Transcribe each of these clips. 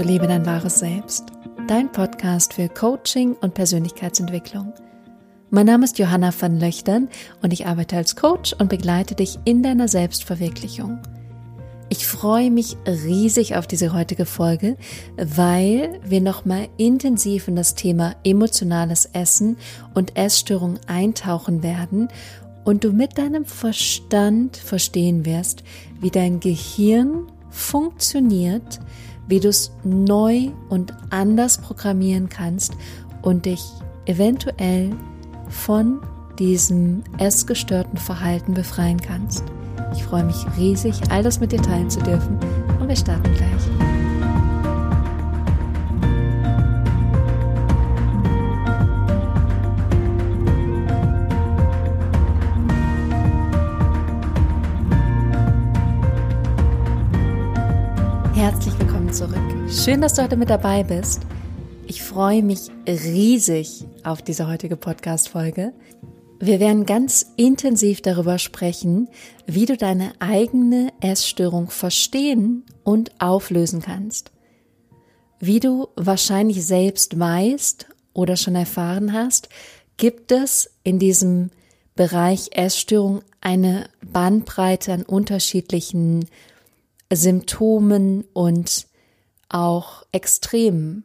zu Lebe dein wahres Selbst, dein Podcast für Coaching und Persönlichkeitsentwicklung. Mein Name ist Johanna van Löchtern und ich arbeite als Coach und begleite dich in deiner Selbstverwirklichung. Ich freue mich riesig auf diese heutige Folge, weil wir nochmal intensiv in das Thema emotionales Essen und Essstörung eintauchen werden und du mit deinem Verstand verstehen wirst, wie dein Gehirn funktioniert, wie du es neu und anders programmieren kannst und dich eventuell von diesem essgestörten Verhalten befreien kannst. Ich freue mich riesig, all das mit dir teilen zu dürfen und wir starten gleich. Schön, dass du heute mit dabei bist. Ich freue mich riesig auf diese heutige Podcast-Folge. Wir werden ganz intensiv darüber sprechen, wie du deine eigene Essstörung verstehen und auflösen kannst. Wie du wahrscheinlich selbst weißt oder schon erfahren hast, gibt es in diesem Bereich Essstörung eine Bandbreite an unterschiedlichen Symptomen und auch Extremen.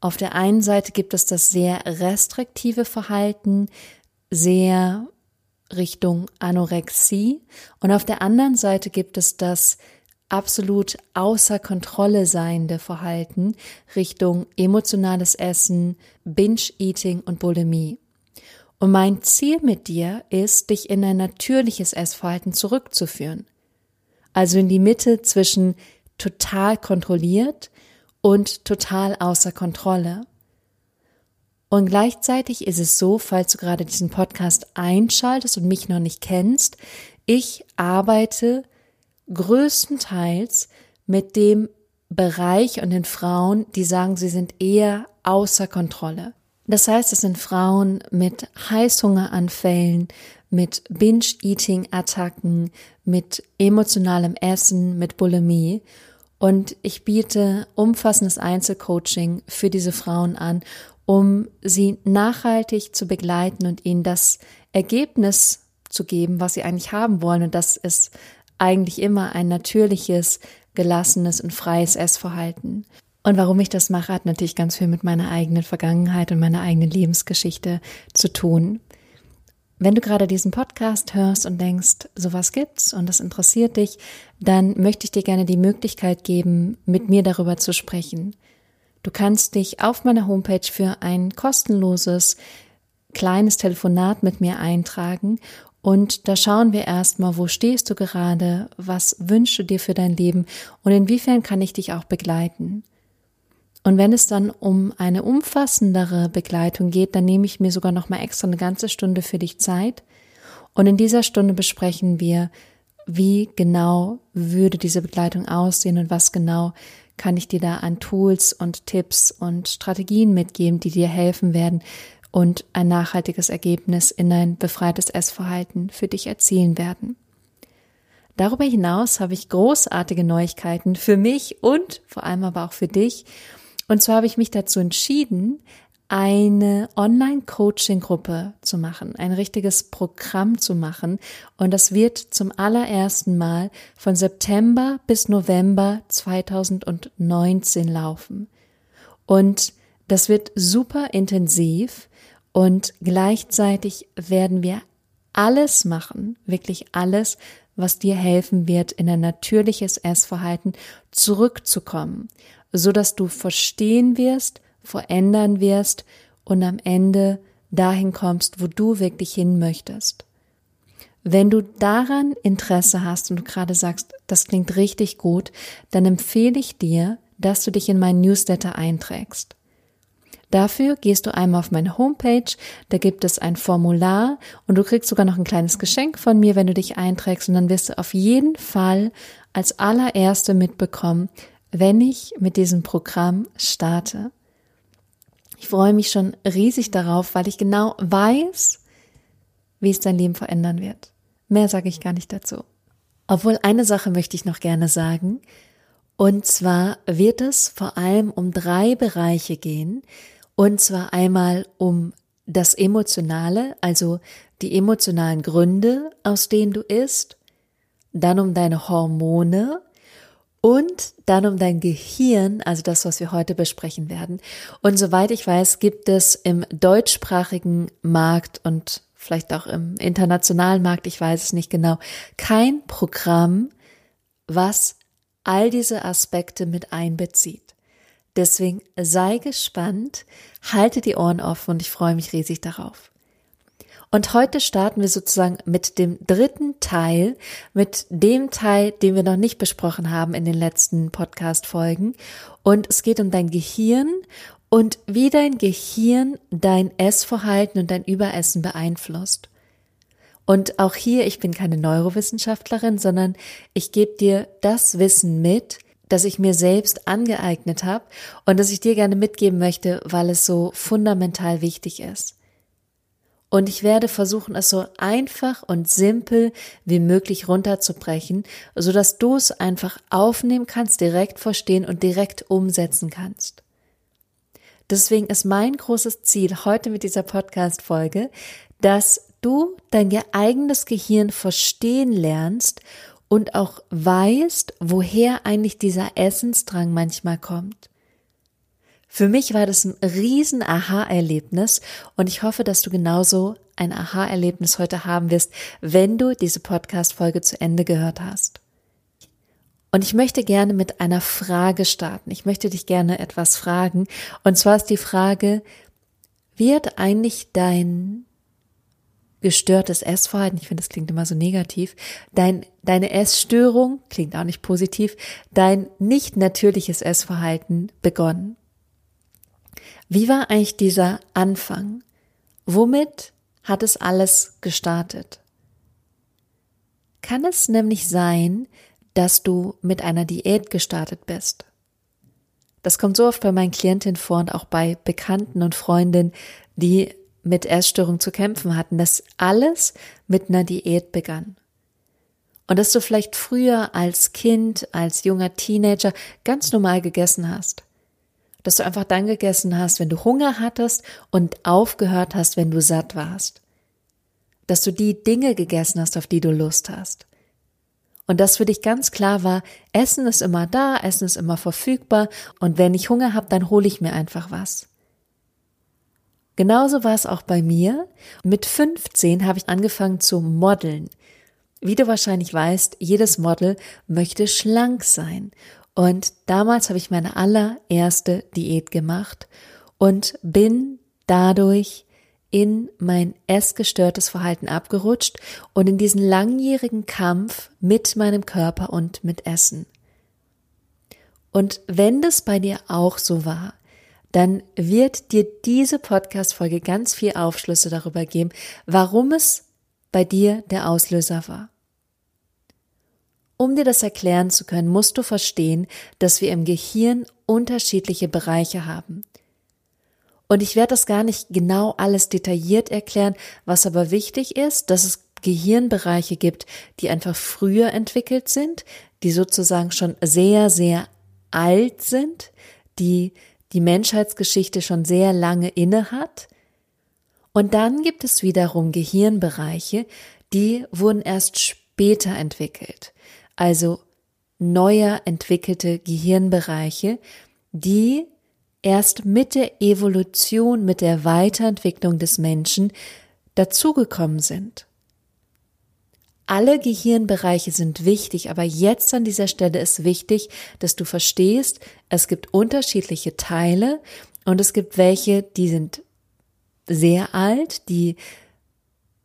Auf der einen Seite gibt es das sehr restriktive Verhalten, sehr Richtung Anorexie und auf der anderen Seite gibt es das absolut außer Kontrolle seiende Verhalten Richtung emotionales Essen, Binge-Eating und Bulimie. Und mein Ziel mit dir ist, dich in ein natürliches Essverhalten zurückzuführen also in die Mitte zwischen total kontrolliert und total außer Kontrolle. Und gleichzeitig ist es so, falls du gerade diesen Podcast einschaltest und mich noch nicht kennst, ich arbeite größtenteils mit dem Bereich und den Frauen, die sagen, sie sind eher außer Kontrolle. Das heißt, es sind Frauen mit Heißhungeranfällen, mit Binge-Eating-Attacken, mit emotionalem Essen, mit Bulimie. Und ich biete umfassendes Einzelcoaching für diese Frauen an, um sie nachhaltig zu begleiten und ihnen das Ergebnis zu geben, was sie eigentlich haben wollen. Und das ist eigentlich immer ein natürliches, gelassenes und freies Essverhalten. Und warum ich das mache, hat natürlich ganz viel mit meiner eigenen Vergangenheit und meiner eigenen Lebensgeschichte zu tun. Wenn du gerade diesen Podcast hörst und denkst, sowas gibt's und das interessiert dich, dann möchte ich dir gerne die Möglichkeit geben, mit mir darüber zu sprechen. Du kannst dich auf meiner Homepage für ein kostenloses kleines Telefonat mit mir eintragen und da schauen wir erstmal, wo stehst du gerade, was wünschst du dir für dein Leben und inwiefern kann ich dich auch begleiten. Und wenn es dann um eine umfassendere Begleitung geht, dann nehme ich mir sogar noch mal extra eine ganze Stunde für dich Zeit. Und in dieser Stunde besprechen wir, wie genau würde diese Begleitung aussehen und was genau kann ich dir da an Tools und Tipps und Strategien mitgeben, die dir helfen werden und ein nachhaltiges Ergebnis in ein befreites Essverhalten für dich erzielen werden. Darüber hinaus habe ich großartige Neuigkeiten für mich und vor allem aber auch für dich. Und zwar habe ich mich dazu entschieden, eine Online-Coaching-Gruppe zu machen, ein richtiges Programm zu machen. Und das wird zum allerersten Mal von September bis November 2019 laufen. Und das wird super intensiv und gleichzeitig werden wir alles machen, wirklich alles, was dir helfen wird, in ein natürliches Essverhalten zurückzukommen so dass du verstehen wirst, verändern wirst und am Ende dahin kommst, wo du wirklich hin möchtest. Wenn du daran Interesse hast und du gerade sagst, das klingt richtig gut, dann empfehle ich dir, dass du dich in meinen Newsletter einträgst. Dafür gehst du einmal auf meine Homepage, da gibt es ein Formular und du kriegst sogar noch ein kleines Geschenk von mir, wenn du dich einträgst und dann wirst du auf jeden Fall als allererste mitbekommen, wenn ich mit diesem Programm starte. Ich freue mich schon riesig darauf, weil ich genau weiß, wie es dein Leben verändern wird. Mehr sage ich gar nicht dazu. Obwohl eine Sache möchte ich noch gerne sagen. Und zwar wird es vor allem um drei Bereiche gehen. Und zwar einmal um das Emotionale, also die emotionalen Gründe, aus denen du isst, dann um deine Hormone und dann um dein Gehirn, also das, was wir heute besprechen werden. Und soweit ich weiß, gibt es im deutschsprachigen Markt und vielleicht auch im internationalen Markt, ich weiß es nicht genau, kein Programm, was all diese Aspekte mit einbezieht. Deswegen sei gespannt, halte die Ohren offen und ich freue mich riesig darauf. Und heute starten wir sozusagen mit dem dritten Teil, mit dem Teil, den wir noch nicht besprochen haben in den letzten Podcast-Folgen. Und es geht um dein Gehirn und wie dein Gehirn dein Essverhalten und dein Überessen beeinflusst. Und auch hier, ich bin keine Neurowissenschaftlerin, sondern ich gebe dir das Wissen mit, das ich mir selbst angeeignet habe und das ich dir gerne mitgeben möchte, weil es so fundamental wichtig ist. Und ich werde versuchen, es so einfach und simpel wie möglich runterzubrechen, so dass du es einfach aufnehmen kannst, direkt verstehen und direkt umsetzen kannst. Deswegen ist mein großes Ziel heute mit dieser Podcast-Folge, dass du dein eigenes Gehirn verstehen lernst und auch weißt, woher eigentlich dieser Essensdrang manchmal kommt. Für mich war das ein riesen Aha-Erlebnis und ich hoffe, dass du genauso ein Aha-Erlebnis heute haben wirst, wenn du diese Podcast-Folge zu Ende gehört hast. Und ich möchte gerne mit einer Frage starten. Ich möchte dich gerne etwas fragen. Und zwar ist die Frage, wird eigentlich dein gestörtes Essverhalten, ich finde, das klingt immer so negativ, dein, deine Essstörung, klingt auch nicht positiv, dein nicht natürliches Essverhalten begonnen? Wie war eigentlich dieser Anfang? Womit hat es alles gestartet? Kann es nämlich sein, dass du mit einer Diät gestartet bist? Das kommt so oft bei meinen Klientinnen vor und auch bei Bekannten und Freundinnen, die mit Essstörung zu kämpfen hatten, dass alles mit einer Diät begann. Und dass du vielleicht früher als Kind, als junger Teenager ganz normal gegessen hast dass du einfach dann gegessen hast, wenn du Hunger hattest und aufgehört hast, wenn du satt warst. Dass du die Dinge gegessen hast, auf die du Lust hast. Und das für dich ganz klar war, Essen ist immer da, Essen ist immer verfügbar und wenn ich Hunger habe, dann hole ich mir einfach was. Genauso war es auch bei mir. Mit 15 habe ich angefangen zu modeln. Wie du wahrscheinlich weißt, jedes Model möchte schlank sein und damals habe ich meine allererste Diät gemacht und bin dadurch in mein essgestörtes Verhalten abgerutscht und in diesen langjährigen Kampf mit meinem Körper und mit Essen. Und wenn das bei dir auch so war, dann wird dir diese Podcast-Folge ganz viel Aufschlüsse darüber geben, warum es bei dir der Auslöser war. Um dir das erklären zu können, musst du verstehen, dass wir im Gehirn unterschiedliche Bereiche haben. Und ich werde das gar nicht genau alles detailliert erklären, was aber wichtig ist, dass es Gehirnbereiche gibt, die einfach früher entwickelt sind, die sozusagen schon sehr, sehr alt sind, die die Menschheitsgeschichte schon sehr lange inne hat. Und dann gibt es wiederum Gehirnbereiche, die wurden erst später entwickelt also neuer entwickelte Gehirnbereiche, die erst mit der Evolution, mit der Weiterentwicklung des Menschen dazugekommen sind. Alle Gehirnbereiche sind wichtig, aber jetzt an dieser Stelle ist wichtig, dass du verstehst, es gibt unterschiedliche Teile und es gibt welche, die sind sehr alt, die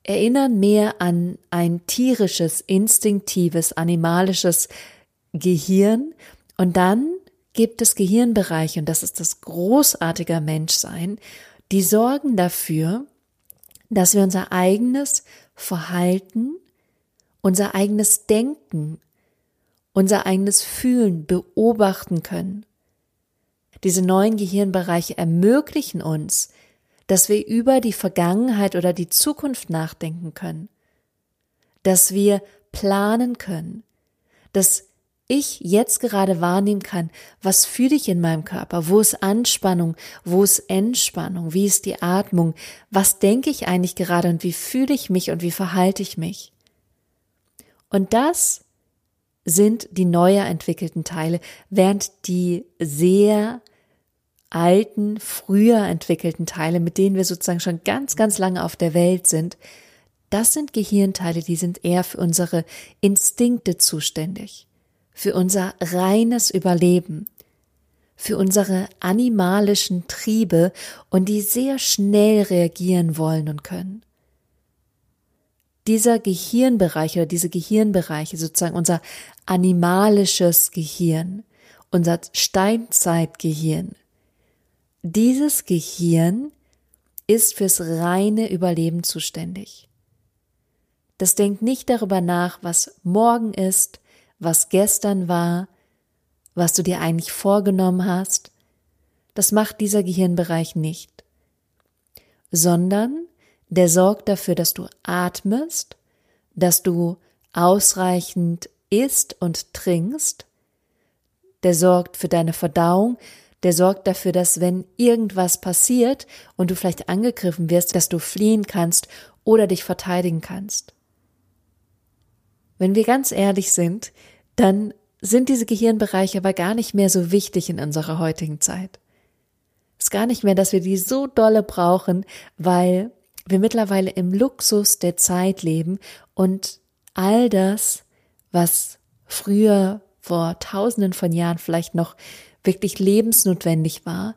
erinnern mehr an ein tierisches, instinktives, animalisches Gehirn und dann gibt es Gehirnbereiche, und das ist das großartige Menschsein, die sorgen dafür, dass wir unser eigenes Verhalten, unser eigenes Denken, unser eigenes Fühlen beobachten können. Diese neuen Gehirnbereiche ermöglichen uns, dass wir über die Vergangenheit oder die Zukunft nachdenken können, dass wir planen können, dass ich jetzt gerade wahrnehmen kann, was fühle ich in meinem Körper, wo ist Anspannung, wo ist Entspannung, wie ist die Atmung, was denke ich eigentlich gerade und wie fühle ich mich und wie verhalte ich mich. Und das sind die neuer entwickelten Teile, während die sehr alten, früher entwickelten Teile, mit denen wir sozusagen schon ganz, ganz lange auf der Welt sind, das sind Gehirnteile, die sind eher für unsere Instinkte zuständig für unser reines Überleben, für unsere animalischen Triebe und die sehr schnell reagieren wollen und können. Dieser Gehirnbereich oder diese Gehirnbereiche, sozusagen unser animalisches Gehirn, unser Steinzeitgehirn, dieses Gehirn ist fürs reine Überleben zuständig. Das denkt nicht darüber nach, was morgen ist, was gestern war, was du dir eigentlich vorgenommen hast, das macht dieser Gehirnbereich nicht, sondern der sorgt dafür, dass du atmest, dass du ausreichend isst und trinkst, der sorgt für deine Verdauung, der sorgt dafür, dass wenn irgendwas passiert und du vielleicht angegriffen wirst, dass du fliehen kannst oder dich verteidigen kannst. Wenn wir ganz ehrlich sind, dann sind diese Gehirnbereiche aber gar nicht mehr so wichtig in unserer heutigen Zeit. Es ist gar nicht mehr, dass wir die so dolle brauchen, weil wir mittlerweile im Luxus der Zeit leben und all das, was früher vor tausenden von Jahren vielleicht noch wirklich lebensnotwendig war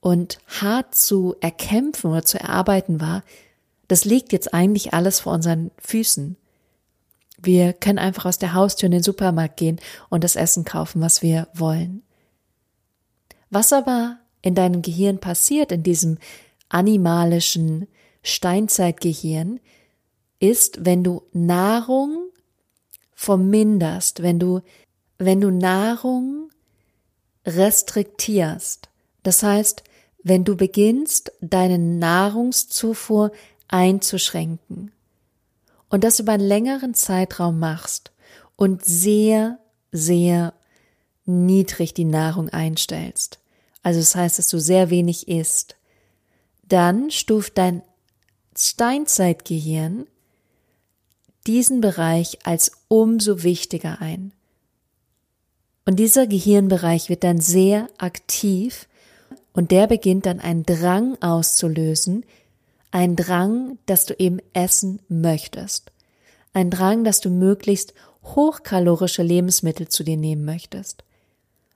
und hart zu erkämpfen oder zu erarbeiten war, das liegt jetzt eigentlich alles vor unseren Füßen. Wir können einfach aus der Haustür in den Supermarkt gehen und das Essen kaufen, was wir wollen. Was aber in deinem Gehirn passiert, in diesem animalischen Steinzeitgehirn, ist, wenn du Nahrung verminderst, wenn du, wenn du Nahrung restriktierst. Das heißt, wenn du beginnst, deine Nahrungszufuhr einzuschränken und das über einen längeren Zeitraum machst und sehr, sehr niedrig die Nahrung einstellst, also das heißt, dass du sehr wenig isst, dann stuft dein Steinzeitgehirn diesen Bereich als umso wichtiger ein. Und dieser Gehirnbereich wird dann sehr aktiv und der beginnt dann einen Drang auszulösen, ein Drang, dass du eben essen möchtest. Ein Drang, dass du möglichst hochkalorische Lebensmittel zu dir nehmen möchtest.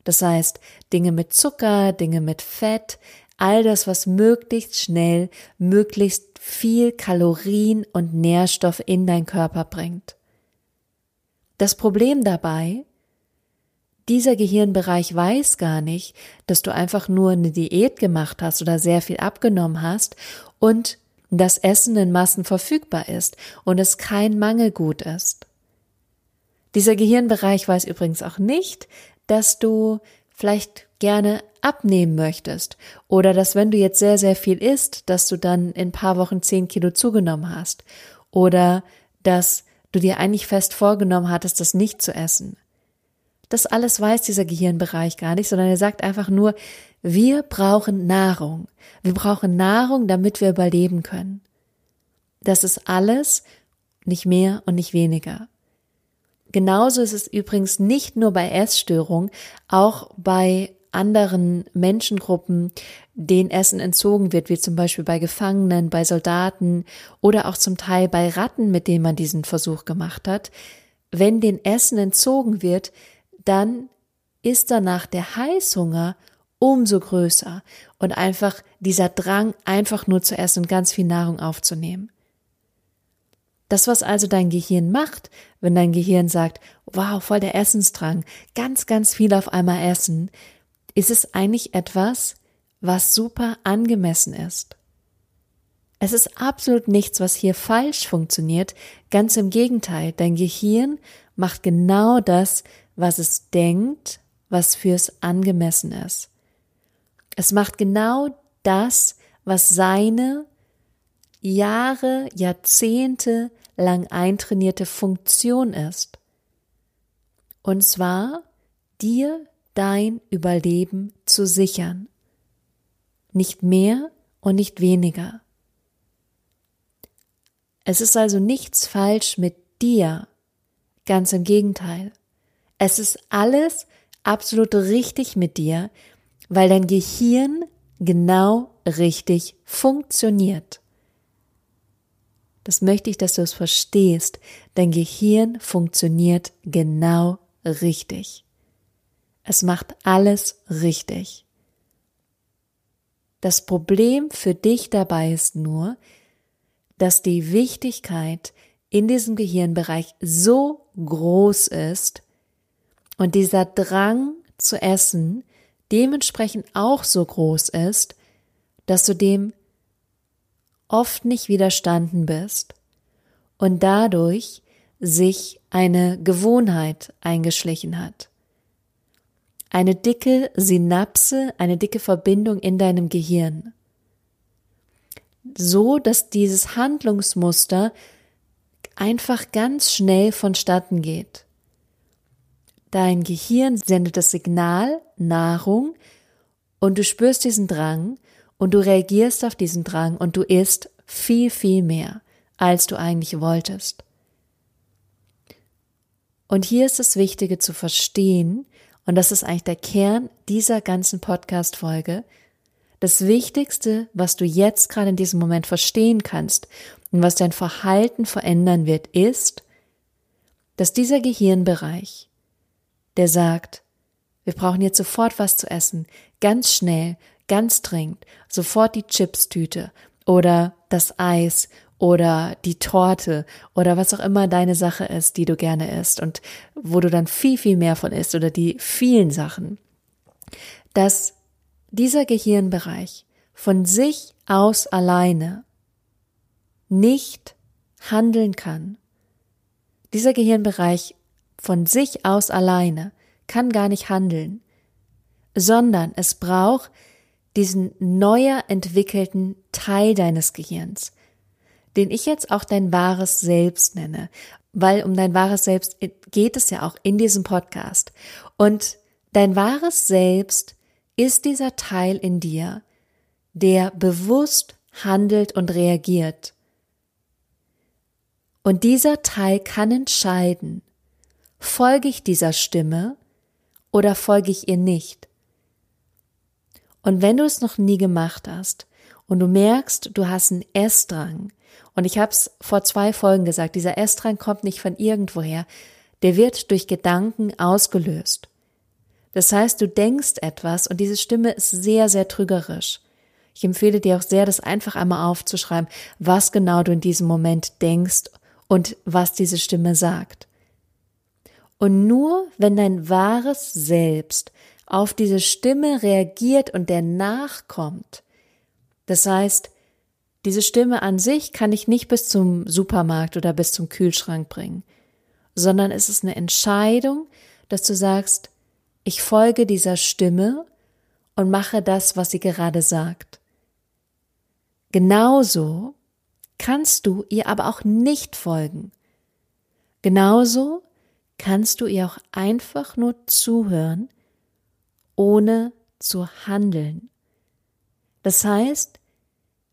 Das heißt, Dinge mit Zucker, Dinge mit Fett, all das, was möglichst schnell, möglichst viel Kalorien und Nährstoff in dein Körper bringt. Das Problem dabei, dieser Gehirnbereich weiß gar nicht, dass du einfach nur eine Diät gemacht hast oder sehr viel abgenommen hast und das Essen in Massen verfügbar ist und es kein Mangelgut ist. Dieser Gehirnbereich weiß übrigens auch nicht, dass du vielleicht gerne abnehmen möchtest oder dass wenn du jetzt sehr, sehr viel isst, dass du dann in ein paar Wochen zehn Kilo zugenommen hast oder dass du dir eigentlich fest vorgenommen hattest, das nicht zu essen. Das alles weiß dieser Gehirnbereich gar nicht, sondern er sagt einfach nur, wir brauchen Nahrung. Wir brauchen Nahrung, damit wir überleben können. Das ist alles, nicht mehr und nicht weniger. Genauso ist es übrigens nicht nur bei Essstörungen, auch bei anderen Menschengruppen, denen Essen entzogen wird, wie zum Beispiel bei Gefangenen, bei Soldaten oder auch zum Teil bei Ratten, mit denen man diesen Versuch gemacht hat. Wenn den Essen entzogen wird, dann ist danach der Heißhunger umso größer und einfach dieser Drang, einfach nur zu essen und ganz viel Nahrung aufzunehmen. Das, was also dein Gehirn macht, wenn dein Gehirn sagt, wow, voll der Essensdrang, ganz, ganz viel auf einmal essen, ist es eigentlich etwas, was super angemessen ist. Es ist absolut nichts, was hier falsch funktioniert, ganz im Gegenteil, dein Gehirn macht genau das, was es denkt, was fürs angemessen ist. Es macht genau das, was seine Jahre, Jahrzehnte lang eintrainierte Funktion ist. Und zwar dir dein Überleben zu sichern. Nicht mehr und nicht weniger. Es ist also nichts falsch mit dir. Ganz im Gegenteil. Es ist alles absolut richtig mit dir, weil dein Gehirn genau richtig funktioniert. Das möchte ich, dass du es verstehst. Dein Gehirn funktioniert genau richtig. Es macht alles richtig. Das Problem für dich dabei ist nur, dass die Wichtigkeit in diesem Gehirnbereich so groß ist und dieser Drang zu essen dementsprechend auch so groß ist, dass du dem oft nicht widerstanden bist und dadurch sich eine Gewohnheit eingeschlichen hat. Eine dicke Synapse, eine dicke Verbindung in deinem Gehirn. So, dass dieses Handlungsmuster einfach ganz schnell vonstatten geht. Dein Gehirn sendet das Signal Nahrung und du spürst diesen Drang und du reagierst auf diesen Drang und du isst viel, viel mehr, als du eigentlich wolltest. Und hier ist das Wichtige zu verstehen, und das ist eigentlich der Kern dieser ganzen Podcast-Folge, das Wichtigste, was du jetzt gerade in diesem Moment verstehen kannst und was dein Verhalten verändern wird, ist, dass dieser Gehirnbereich, der sagt, wir brauchen jetzt sofort was zu essen, ganz schnell, ganz dringend, sofort die Chipstüte oder das Eis oder die Torte oder was auch immer deine Sache ist, die du gerne isst und wo du dann viel, viel mehr von isst oder die vielen Sachen, dass dieser Gehirnbereich von sich aus alleine nicht handeln kann. Dieser Gehirnbereich von sich aus alleine kann gar nicht handeln, sondern es braucht diesen neuer entwickelten Teil deines Gehirns, den ich jetzt auch dein wahres Selbst nenne, weil um dein wahres Selbst geht es ja auch in diesem Podcast. Und dein wahres Selbst ist dieser Teil in dir, der bewusst handelt und reagiert. Und dieser Teil kann entscheiden, folge ich dieser Stimme oder folge ich ihr nicht. Und wenn du es noch nie gemacht hast und du merkst, du hast einen Essdrang, und ich habe es vor zwei Folgen gesagt, dieser Essdrang kommt nicht von irgendwoher, der wird durch Gedanken ausgelöst. Das heißt, du denkst etwas und diese Stimme ist sehr, sehr trügerisch. Ich empfehle dir auch sehr, das einfach einmal aufzuschreiben, was genau du in diesem Moment denkst und was diese Stimme sagt. Und nur wenn dein wahres Selbst auf diese Stimme reagiert und der nachkommt. Das heißt, diese Stimme an sich kann ich nicht bis zum Supermarkt oder bis zum Kühlschrank bringen, sondern es ist eine Entscheidung, dass du sagst, ich folge dieser Stimme und mache das, was sie gerade sagt. Genauso kannst du ihr aber auch nicht folgen. Genauso kannst du ihr auch einfach nur zuhören ohne zu handeln. Das heißt,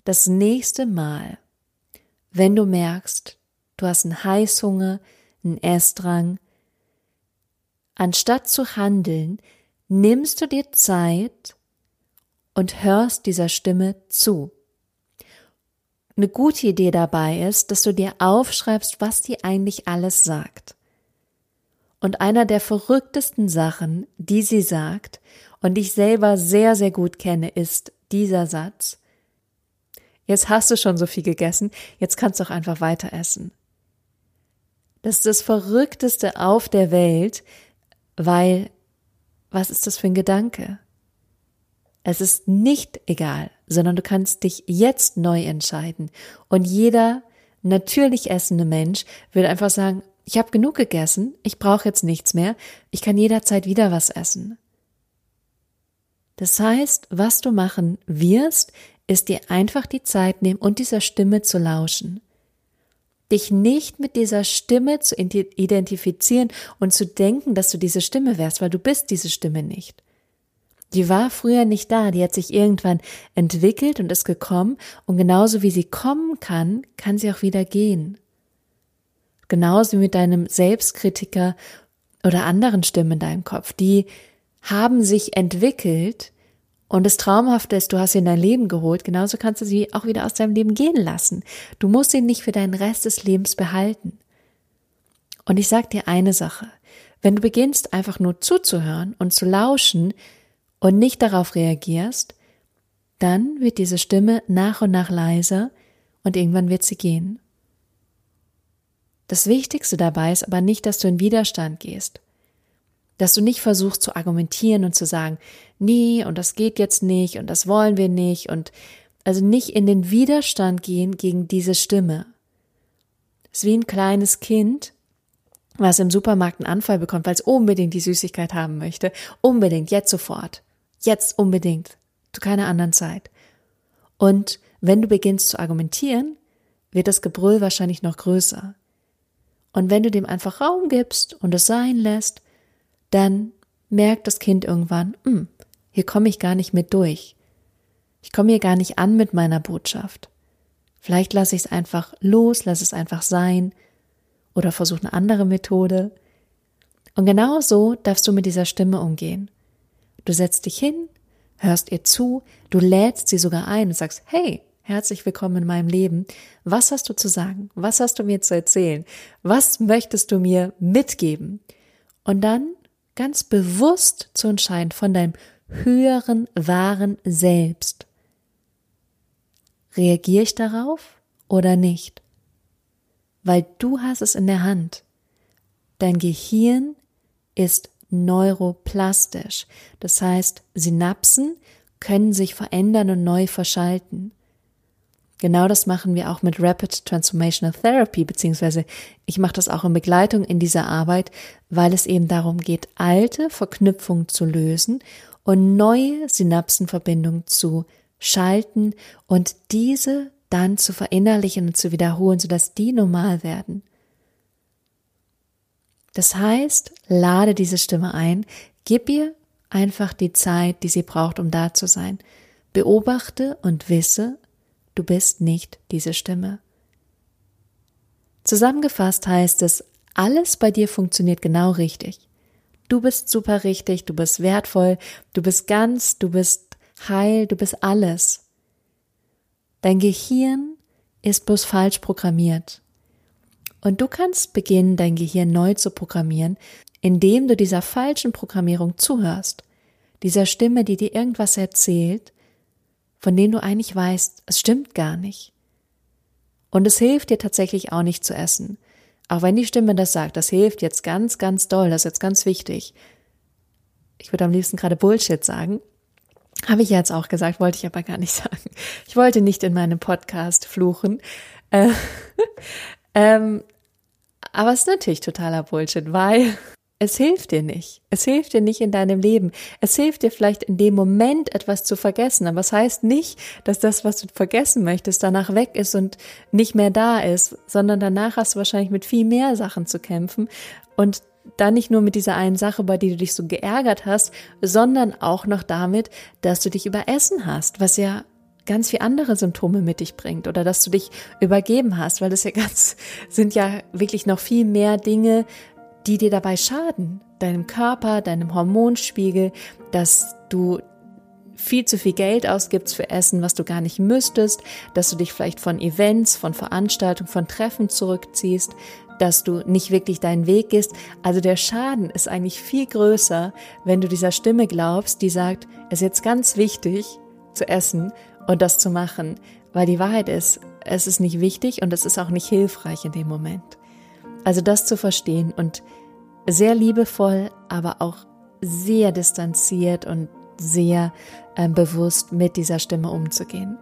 das nächste Mal, wenn du merkst, du hast einen Heißhunger, einen Essdrang, anstatt zu handeln, nimmst du dir Zeit und hörst dieser Stimme zu. Eine gute Idee dabei ist, dass du dir aufschreibst, was die eigentlich alles sagt. Und einer der verrücktesten Sachen, die sie sagt und ich selber sehr, sehr gut kenne, ist dieser Satz. Jetzt hast du schon so viel gegessen, jetzt kannst du auch einfach weiter essen. Das ist das Verrückteste auf der Welt, weil was ist das für ein Gedanke? Es ist nicht egal, sondern du kannst dich jetzt neu entscheiden. Und jeder natürlich essende Mensch würde einfach sagen, ich habe genug gegessen, ich brauche jetzt nichts mehr, ich kann jederzeit wieder was essen. Das heißt, was du machen wirst, ist dir einfach die Zeit nehmen und dieser Stimme zu lauschen. dich nicht mit dieser Stimme zu identifizieren und zu denken, dass du diese Stimme wärst, weil du bist diese Stimme nicht. Die war früher nicht da, die hat sich irgendwann entwickelt und ist gekommen und genauso wie sie kommen kann, kann sie auch wieder gehen. Genauso wie mit deinem Selbstkritiker oder anderen Stimmen in deinem Kopf, die haben sich entwickelt und das Traumhafte ist, du hast sie in dein Leben geholt, genauso kannst du sie auch wieder aus deinem Leben gehen lassen. Du musst sie nicht für deinen Rest des Lebens behalten. Und ich sag dir eine Sache. Wenn du beginnst einfach nur zuzuhören und zu lauschen und nicht darauf reagierst, dann wird diese Stimme nach und nach leiser und irgendwann wird sie gehen. Das Wichtigste dabei ist aber nicht, dass du in Widerstand gehst. Dass du nicht versuchst zu argumentieren und zu sagen, nee, und das geht jetzt nicht und das wollen wir nicht und also nicht in den Widerstand gehen gegen diese Stimme. Es ist wie ein kleines Kind, was im Supermarkt einen Anfall bekommt, weil es unbedingt die Süßigkeit haben möchte. Unbedingt, jetzt sofort. Jetzt unbedingt. Zu keiner anderen Zeit. Und wenn du beginnst zu argumentieren, wird das Gebrüll wahrscheinlich noch größer. Und wenn du dem einfach Raum gibst und es sein lässt, dann merkt das Kind irgendwann, hm, hier komme ich gar nicht mit durch. Ich komme hier gar nicht an mit meiner Botschaft. Vielleicht lasse ich es einfach los, lasse es einfach sein oder versuche eine andere Methode. Und genau so darfst du mit dieser Stimme umgehen. Du setzt dich hin, hörst ihr zu, du lädst sie sogar ein und sagst, hey, Herzlich willkommen in meinem Leben. Was hast du zu sagen? Was hast du mir zu erzählen? Was möchtest du mir mitgeben? Und dann ganz bewusst zu entscheiden von deinem höheren, wahren Selbst. Reagiere ich darauf oder nicht? Weil du hast es in der Hand. Dein Gehirn ist neuroplastisch. Das heißt, Synapsen können sich verändern und neu verschalten. Genau das machen wir auch mit Rapid Transformational Therapy, beziehungsweise ich mache das auch in Begleitung in dieser Arbeit, weil es eben darum geht, alte Verknüpfungen zu lösen und neue Synapsenverbindungen zu schalten und diese dann zu verinnerlichen und zu wiederholen, sodass die normal werden. Das heißt, lade diese Stimme ein, gib ihr einfach die Zeit, die sie braucht, um da zu sein. Beobachte und wisse, du bist nicht diese Stimme. Zusammengefasst heißt es, alles bei dir funktioniert genau richtig. Du bist super richtig, du bist wertvoll, du bist ganz, du bist heil, du bist alles. Dein Gehirn ist bloß falsch programmiert. Und du kannst beginnen, dein Gehirn neu zu programmieren, indem du dieser falschen Programmierung zuhörst, dieser Stimme, die dir irgendwas erzählt, von denen du eigentlich weißt, es stimmt gar nicht. Und es hilft dir tatsächlich auch nicht zu essen. Auch wenn die Stimme das sagt, das hilft jetzt ganz, ganz doll, das ist jetzt ganz wichtig. Ich würde am liebsten gerade Bullshit sagen. Habe ich jetzt auch gesagt, wollte ich aber gar nicht sagen. Ich wollte nicht in meinem Podcast fluchen. Äh, ähm, aber es ist natürlich totaler Bullshit, weil es hilft dir nicht. Es hilft dir nicht in deinem Leben. Es hilft dir vielleicht in dem Moment etwas zu vergessen, aber es heißt nicht, dass das, was du vergessen möchtest, danach weg ist und nicht mehr da ist, sondern danach hast du wahrscheinlich mit viel mehr Sachen zu kämpfen und dann nicht nur mit dieser einen Sache, bei der du dich so geärgert hast, sondern auch noch damit, dass du dich überessen hast, was ja ganz viel andere Symptome mit dich bringt oder dass du dich übergeben hast, weil das ja ganz sind ja wirklich noch viel mehr Dinge, die dir dabei schaden, deinem Körper, deinem Hormonspiegel, dass du viel zu viel Geld ausgibst für Essen, was du gar nicht müsstest, dass du dich vielleicht von Events, von Veranstaltungen, von Treffen zurückziehst, dass du nicht wirklich deinen Weg gehst. Also der Schaden ist eigentlich viel größer, wenn du dieser Stimme glaubst, die sagt, es ist jetzt ganz wichtig zu essen und das zu machen, weil die Wahrheit ist, es ist nicht wichtig und es ist auch nicht hilfreich in dem Moment. Also das zu verstehen und sehr liebevoll, aber auch sehr distanziert und sehr äh, bewusst mit dieser Stimme umzugehen.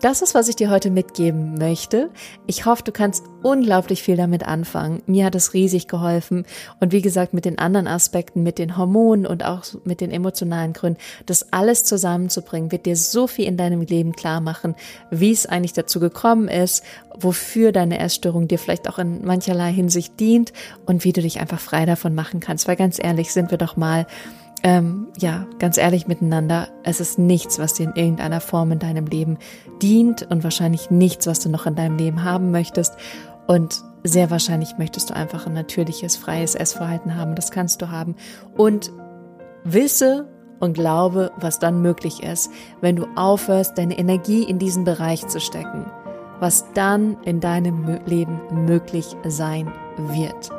Das ist, was ich dir heute mitgeben möchte. Ich hoffe, du kannst unglaublich viel damit anfangen. Mir hat es riesig geholfen. Und wie gesagt, mit den anderen Aspekten, mit den Hormonen und auch mit den emotionalen Gründen, das alles zusammenzubringen, wird dir so viel in deinem Leben klar machen, wie es eigentlich dazu gekommen ist, wofür deine Essstörung dir vielleicht auch in mancherlei Hinsicht dient und wie du dich einfach frei davon machen kannst. Weil ganz ehrlich, sind wir doch mal ähm, ja, ganz ehrlich miteinander, es ist nichts, was dir in irgendeiner Form in deinem Leben dient und wahrscheinlich nichts, was du noch in deinem Leben haben möchtest. Und sehr wahrscheinlich möchtest du einfach ein natürliches, freies Essverhalten haben. Das kannst du haben. Und wisse und glaube, was dann möglich ist, wenn du aufhörst, deine Energie in diesen Bereich zu stecken, was dann in deinem Leben möglich sein wird.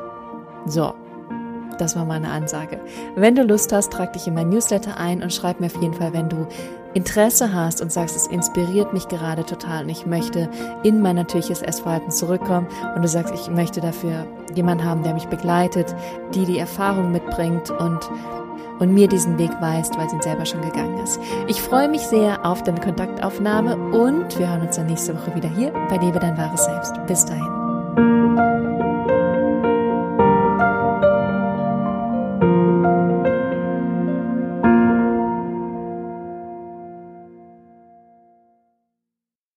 So, das war meine Ansage. Wenn du Lust hast, trag dich in mein Newsletter ein und schreib mir auf jeden Fall, wenn du Interesse hast und sagst, es inspiriert mich gerade total und ich möchte in mein natürliches Essverhalten zurückkommen und du sagst, ich möchte dafür jemanden haben, der mich begleitet, die die Erfahrung mitbringt und und mir diesen Weg weist, weil sie ihn selber schon gegangen ist. Ich freue mich sehr auf deine Kontaktaufnahme und wir hören uns dann nächste Woche wieder hier bei Liebe dein wahres Selbst. Bis dahin.